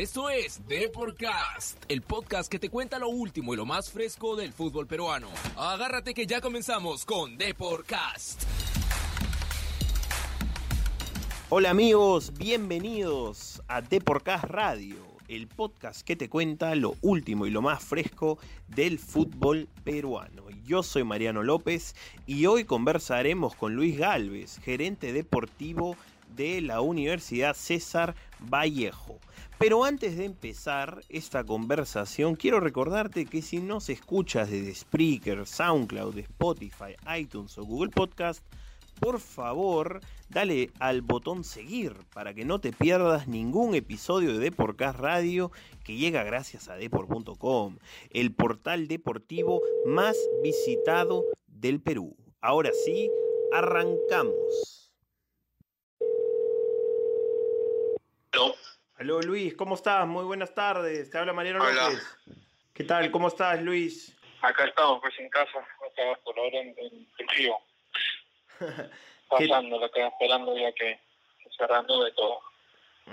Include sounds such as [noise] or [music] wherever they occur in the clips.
Esto es Deporcast, el podcast que te cuenta lo último y lo más fresco del fútbol peruano. Agárrate que ya comenzamos con Deporcast. Hola amigos, bienvenidos a Deporcast Radio, el podcast que te cuenta lo último y lo más fresco del fútbol peruano. Yo soy Mariano López y hoy conversaremos con Luis Galvez, gerente deportivo de la Universidad César Vallejo. Pero antes de empezar esta conversación, quiero recordarte que si nos escuchas desde Spreaker, SoundCloud, Spotify, iTunes o Google Podcast, por favor, dale al botón seguir para que no te pierdas ningún episodio de Deporcast Radio que llega gracias a deport.com, el portal deportivo más visitado del Perú. Ahora sí, arrancamos. Aló Luis, ¿cómo estás? Muy buenas tardes. Te habla Mariano Hola. López. ¿Qué tal? ¿Cómo estás, Luis? Acá estamos, pues en casa, acá por ahora en, en Trujillo, [laughs] pasando acá, esperando ya que cerrando de todo.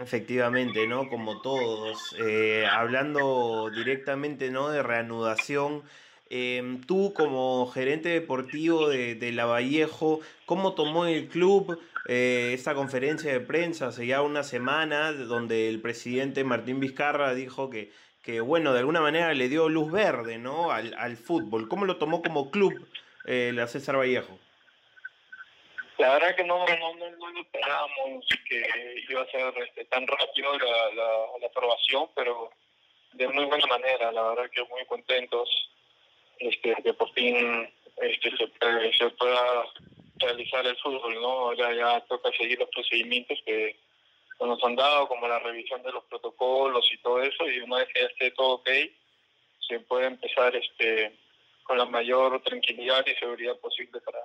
Efectivamente, ¿no? Como todos. Eh, hablando directamente, ¿no? De reanudación. Eh, tú como gerente deportivo de, de Lavallejo, ¿cómo tomó el club eh, esta conferencia de prensa hace ya una semana donde el presidente Martín Vizcarra dijo que, bueno, de alguna manera le dio luz verde, ¿no? Al, fútbol. ¿Cómo lo tomó como club eh, la César Vallejo? La verdad que no, no, no, no esperábamos que iba a ser este, tan rápido la, la, la aprobación, pero de muy buena manera, la verdad que muy contentos este, que por fin este, se, pueda realizar el fútbol, ¿no? Ahora ya toca seguir los procedimientos que nos han dado, como la revisión de los protocolos y todo eso, y una vez que ya esté todo ok, se puede empezar este con la mayor tranquilidad y seguridad posible para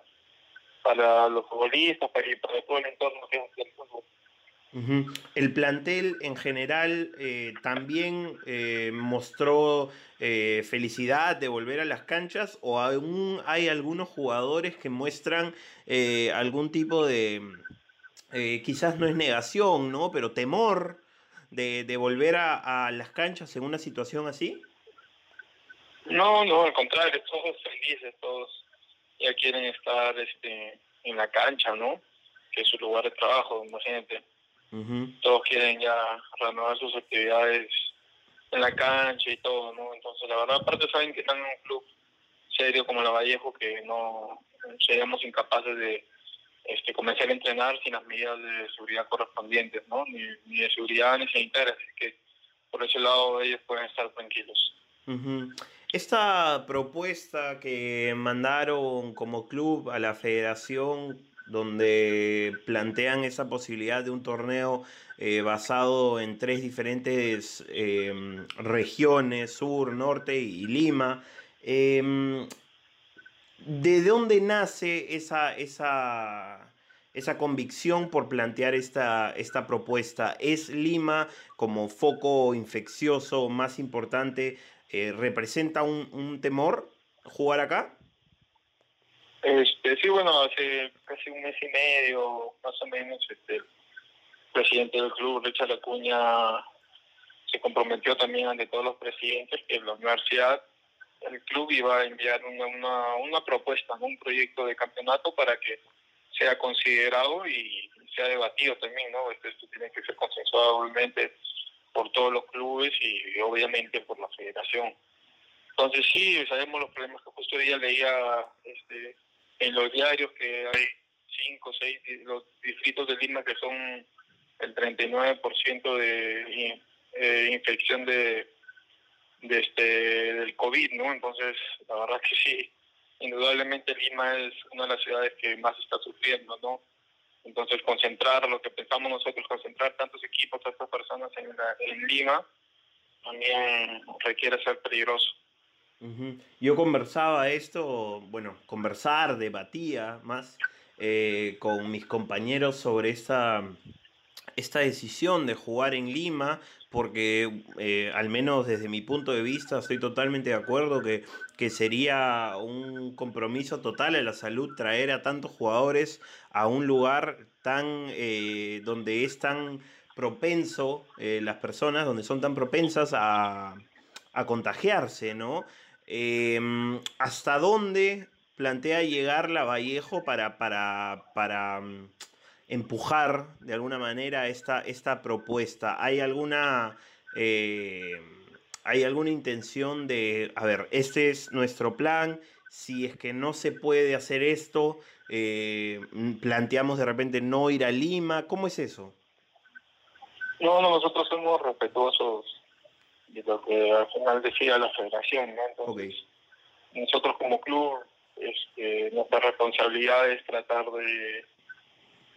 para los futbolistas, para, para todo el entorno que es el fútbol. El plantel en general eh, también eh, mostró eh, felicidad de volver a las canchas o aún hay algunos jugadores que muestran eh, algún tipo de, eh, quizás no es negación, ¿no? Pero temor de, de volver a, a las canchas en una situación así. No, no, al contrario, todos felices, todos ya quieren estar este en la cancha, ¿no? Que es su lugar de trabajo, imagínate. Ujú. Todos quieren ya renovar sus actividades en la cancha y todo, ¿no? Entonces, la verdad, aparte saben que están en un club serio como la Vallejo, que no seríamos incapaces de este, comenzar a entrenar sin las medidas de seguridad correspondientes, ¿no? Ni, ni de seguridad ni sanitarias, así que por ese lado ellos pueden estar tranquilos. Ujú. Esta propuesta que mandaron como club a la federación, donde plantean esa posibilidad de un torneo eh, basado en tres diferentes em, regiones, sur, norte y Lima, em, ¿de dónde nace esa, esa, esa convicción por plantear esta, esta propuesta? ¿Es Lima como foco infeccioso más importante? eh, ¿Representa un, un temor jugar acá? Este, sí, bueno, hace casi un mes y medio, más o menos, este, el presidente del club, Richard Acuña, se comprometió también ante todos los presidentes que la universidad, el club iba a enviar una, una, una propuesta, un proyecto de campeonato para que sea considerado y sea debatido también, ¿no? Esto, esto tiene que ser consensuado obviamente por todos los clubes y obviamente por la federación. Entonces sí, sabemos los problemas que justo hoy día leía este, en los diarios que hay cinco o seis los distritos de Lima que son el 39% de eh, infección de, de este del COVID, ¿no? Entonces, la verdad que sí, indudablemente Lima es una de las ciudades que más está sufriendo, ¿no? Entonces, concentrar lo que pensamos nosotros, concentrar tantos equipos, tantas personas en, la- en Lima, también requiere ser peligroso. Yo conversaba esto, bueno, conversar, debatía más eh, con mis compañeros sobre esta, esta decisión de jugar en Lima, porque eh, al menos desde mi punto de vista estoy totalmente de acuerdo que, que sería un compromiso total a la salud traer a tantos jugadores a un lugar tan eh, donde es tan propenso, las personas donde son tan propensas a, a contagiarse, ¿no? Em, ¿Hasta dónde plantea llegar la Vallejo para, para, para mm, empujar de alguna manera esta, esta propuesta? ¿Hay alguna, eh, ¿Hay alguna intención de, a ver, este es nuestro plan, si es que no se puede hacer esto, eh, mm, planteamos de repente no ir a Lima, ¿cómo es eso? No, no, nosotros somos respetuosos de lo que al final decida la federación, ¿no? Entonces, nosotros como club, este, nuestra responsabilidad es tratar de,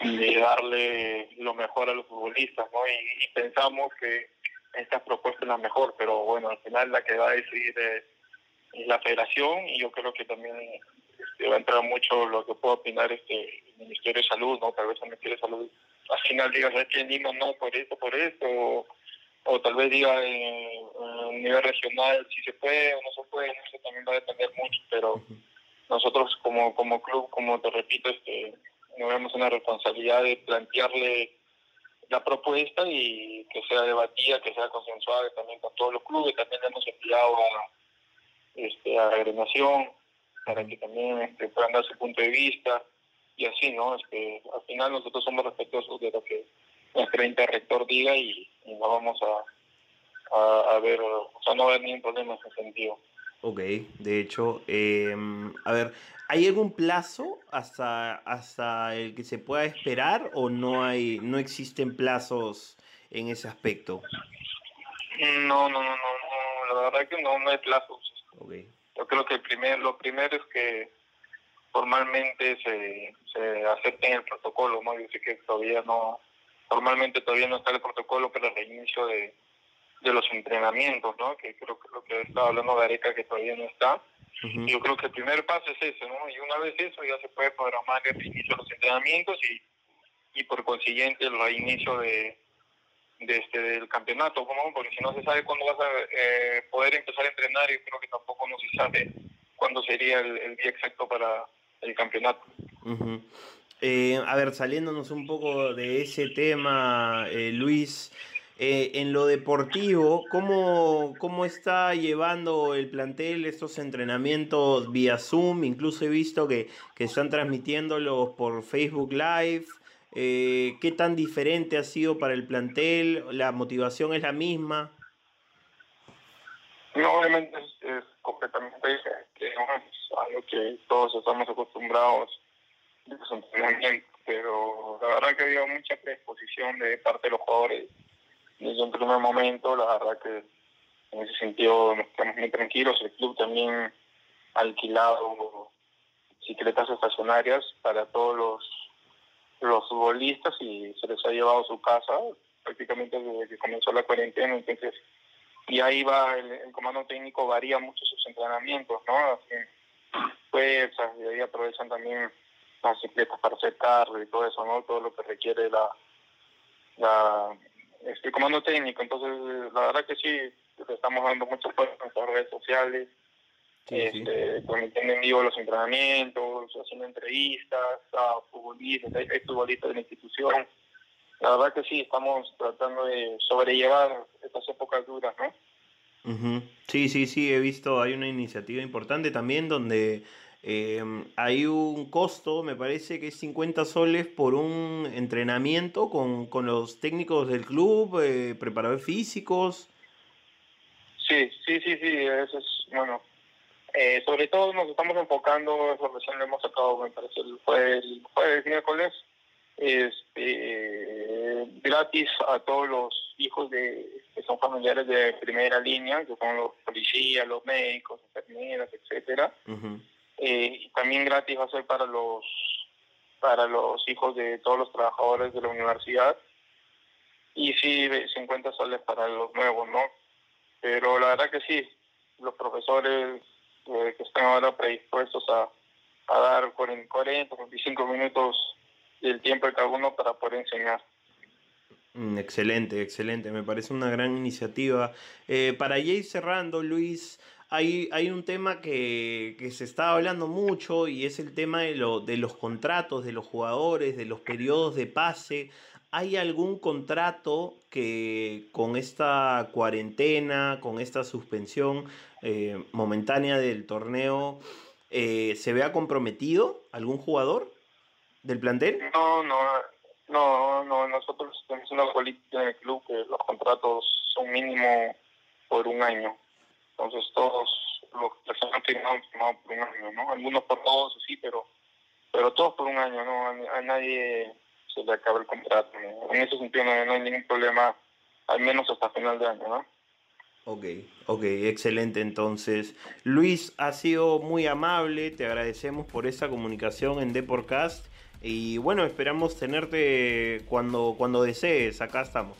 de darle lo mejor a los futbolistas, ¿no? Y, pensamos que esta propuesta es la mejor, pero bueno, al final la que va a decidir es, la federación y yo creo que también este, va a entrar mucho lo que puede opinar este el Ministerio de Salud, ¿no? Tal vez el Ministerio de Salud al final diga, ¿sabes qué? Lima no, por esto, por esto, o tal vez diga en, nivel regional si se puede o no se puede, eso también va a depender mucho, pero nosotros como, como club, como te repito, este, nos vemos una responsabilidad de plantearle la propuesta y que sea debatida, que sea consensuada también con todos los clubes, también hemos enviado a, este, a la agremiación para que también este, puedan dar su punto de vista y así, ¿no? Es que al final nosotros somos respetuosos de lo que nuestro rector diga y, no vamos a, a, ver, o sea, no va a haber ningún problema en ese sentido. Ok, de hecho, em, a ver, ¿hay algún plazo hasta, hasta el que se pueda esperar o no hay, no existen plazos en ese aspecto? No, no, no, no, la verdad que no, no hay plazos. Okay. Yo creo que el primer, lo primero es que formalmente se, se acepten el protocolo, ¿no? Yo sé que todavía no, formalmente todavía no está el protocolo para el reinicio de, de los entrenamientos, ¿no? Que creo que lo que estaba hablando de Areca que todavía no está. Yo creo que el primer paso es ese, ¿no? Y una vez eso ya se puede programar el reinicio de los entrenamientos y, y por consiguiente el reinicio de, de este del campeonato, ¿no? Porque si no se sabe cuándo vas a eh, poder empezar a entrenar, y creo que tampoco no se sabe cuándo sería el, día exacto para el campeonato. Eh, a ver, saliéndonos un poco de ese tema, eh, Luis, eh, en lo deportivo, ¿cómo, ¿cómo está llevando el plantel estos entrenamientos vía Zoom? Incluso he visto que, que están transmitiéndolos por Facebook Live. ¿Qué tan diferente ha sido para el plantel? ¿La motivación es la misma? No, obviamente es, completamente diferente. algo que todos estamos acostumbrados pero la verdad que ha habido mucha predisposición de parte de los jugadores desde un primer momento, la verdad que en ese sentido estamos muy tranquilos, el club también ha alquilado bicicletas estacionarias para todos los los futbolistas y se les ha llevado a su casa prácticamente desde que comenzó la cuarentena, entonces y ahí va el, comando técnico varía mucho sus entrenamientos, ¿no? Así, pues y ahí aprovechan también bicicletas para hacer y todo eso, ¿no? Todo lo que requiere la, la este comando técnico. Entonces, la verdad que sí, estamos dando mucho apoyo en las redes sociales, sí, este, en vivo los entrenamientos, haciendo entrevistas a futbolistas, hay, futbolistas de la institución. La verdad que sí, estamos tratando de sobrellevar estas épocas duras, ¿no? Sí, sí, sí, he visto, hay una iniciativa importante también donde Em, hay un costo, me parece que es 50 soles por un entrenamiento con, con los técnicos del club, eh, preparadores físicos. Sí, sí, sí, sí, eso es, bueno, eh, sobre todo nos estamos enfocando, eso recién lo hemos sacado, me parece, el jueves, el jueves miércoles, este, gratis a todos los hijos de que son familiares de primera línea, que son los policías, los médicos, enfermeras, etcétera. Eh, también gratis va a ser para los para los hijos de todos los trabajadores de la universidad y sí 50 soles para los nuevos, ¿no? Pero la verdad que sí, los profesores eh, que están ahora predispuestos a, a dar 40, 45 minutos del tiempo de cada uno para poder enseñar. Mm, excelente, excelente, me parece una gran iniciativa. Eh, para ir cerrando, Luis, hay, hay un tema que, se está hablando mucho y es el tema de, lo, de los contratos de los jugadores, de los periodos de pase. ¿hay algún contrato que con esta cuarentena, con esta suspensión eh, momentánea del torneo, eh, se vea comprometido algún jugador del plantel? No, no, no, no. Nosotros tenemos una política en el club que los contratos son mínimo por un año. Entonces todos los que se han firmado, firmado por un año, ¿no? Algunos por dos, sí, pero pero todos por un año, ¿no? A, nadie se le acaba el contrato. En ese sentido no, hay ningún problema, al menos hasta final de año, ¿no? Ok, ok, excelente entonces. Luis, ha sido muy amable, te agradecemos por esa comunicación en Deporcast y bueno, esperamos tenerte cuando, cuando desees, acá estamos.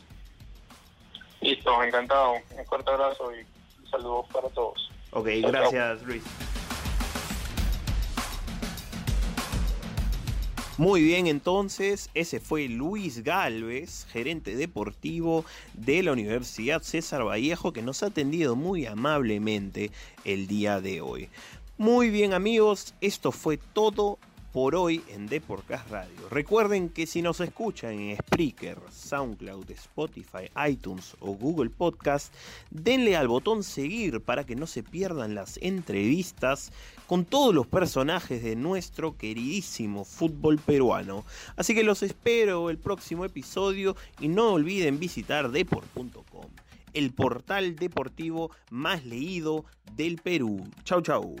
Listo, encantado. Un fuerte abrazo y saludos para todos. Ok, gracias Luis. Muy bien, entonces, ese fue Luis Galvez, gerente deportivo de la Universidad César Vallejo, que nos ha atendido muy amablemente el día de hoy. Muy bien amigos, esto fue todo por hoy en Deporcast Radio. Recuerden que si nos escuchan en Spreaker, SoundCloud, Spotify, iTunes o Google Podcast, denle al botón seguir para que no se pierdan las entrevistas con todos los personajes de nuestro queridísimo fútbol peruano. Así que los espero el próximo episodio y no olviden visitar deport.com, el portal deportivo más leído del Perú. Chau chau.